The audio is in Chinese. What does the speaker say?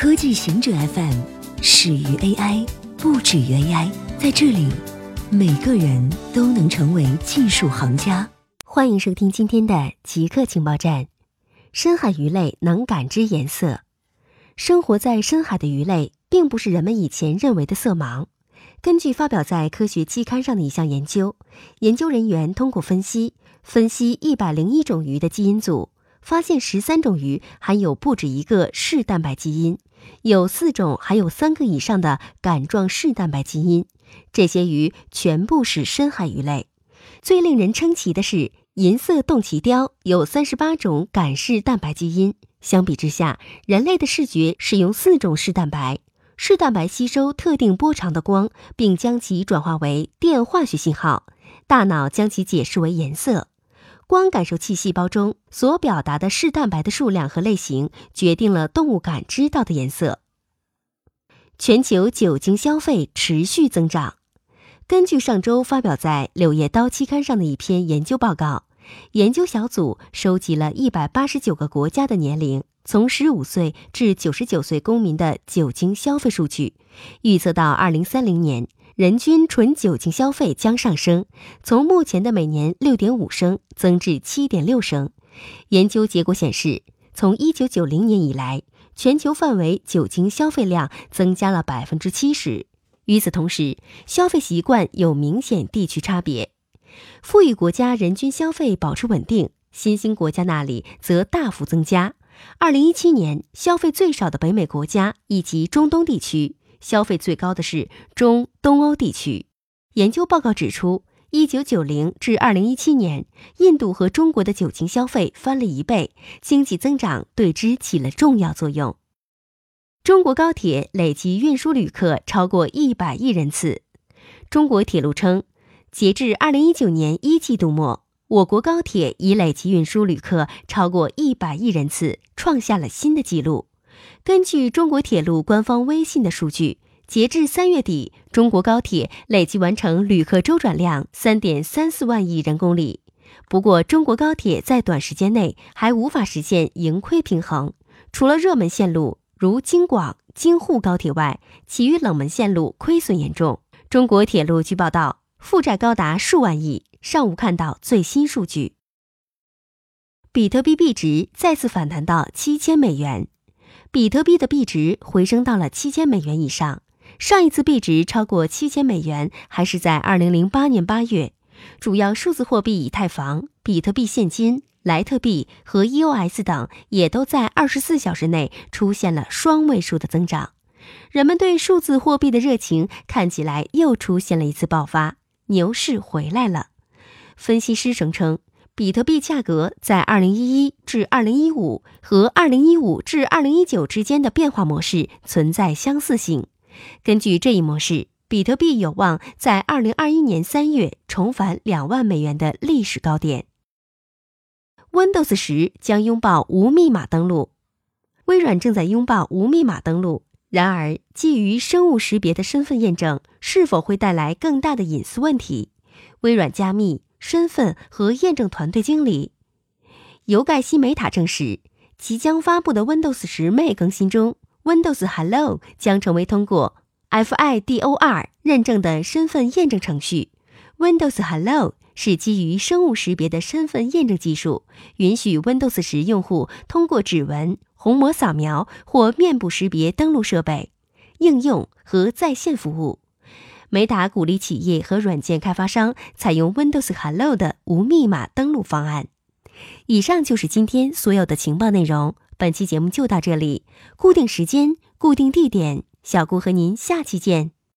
科技行者 FM 始于 AI，不止于 AI。在这里，每个人都能成为技术行家。欢迎收听今天的极客情报站。深海鱼类能感知颜色。生活在深海的鱼类，并不是人们以前认为的色盲。根据发表在科学期刊上的一项研究，研究人员通过分析分析一百零一种鱼的基因组。发现十三种鱼含有不止一个视蛋白基因，有四种含有三个以上的杆状视蛋白基因。这些鱼全部是深海鱼类。最令人称奇的是，银色洞鳍鲷有三十八种杆视蛋白基因。相比之下，人类的视觉使用四种视蛋白。视蛋白吸收特定波长的光，并将其转化为电化学信号，大脑将其解释为颜色。光感受器细胞中所表达的视蛋白的数量和类型，决定了动物感知到的颜色。全球酒精消费持续增长。根据上周发表在《柳叶刀》期刊上的一篇研究报告，研究小组收集了一百八十九个国家的年龄从十五岁至九十九岁公民的酒精消费数据，预测到二零三零年。人均纯酒精消费将上升，从目前的每年六点五升增至七点六升。研究结果显示，从一九九零年以来，全球范围酒精消费量增加了百分之七十。与此同时，消费习惯有明显地区差别，富裕国家人均消费保持稳定，新兴国家那里则大幅增加。二零一七年，消费最少的北美国家以及中东地区。消费最高的是中东欧地区。研究报告指出，一九九零至二零一七年，印度和中国的酒精消费翻了一倍，经济增长对之起了重要作用。中国高铁累计运输旅客超过一百亿人次。中国铁路称，截至二零一九年一季度末，我国高铁已累计运输旅客超过一百亿人次，创下了新的纪录。根据中国铁路官方微信的数据，截至三月底，中国高铁累计完成旅客周转量三点三四万亿人公里。不过，中国高铁在短时间内还无法实现盈亏平衡。除了热门线路如京广、京沪高铁外，其余冷门线路亏损严重。中国铁路据报道，负债高达数万亿，尚无看到最新数据。比特币币值再次反弹到七千美元。比特币的币值回升到了七千美元以上。上一次币值超过七千美元还是在二零零八年八月。主要数字货币以太坊、比特币现金、莱特币和 EOS 等也都在二十四小时内出现了双位数的增长。人们对数字货币的热情看起来又出现了一次爆发，牛市回来了。分析师声称。比特币价格在二零一一至二零一五和二零一五至二零一九之间的变化模式存在相似性。根据这一模式，比特币有望在二零二一年三月重返两万美元的历史高点。Windows 十将拥抱无密码登录，微软正在拥抱无密码登录。然而，基于生物识别的身份验证是否会带来更大的隐私问题？微软加密。身份和验证团队经理尤盖西梅塔证实，即将发布的 Windows 十 May 更新中，Windows Hello 将成为通过 FIDOR 认证的身份验证程序。Windows Hello 是基于生物识别的身份验证技术，允许 Windows 十用户通过指纹、虹膜扫描或面部识别登录设备、应用和在线服务。美达鼓励企业和软件开发商采用 Windows Hello 的无密码登录方案。以上就是今天所有的情报内容。本期节目就到这里，固定时间，固定地点，小顾和您下期见。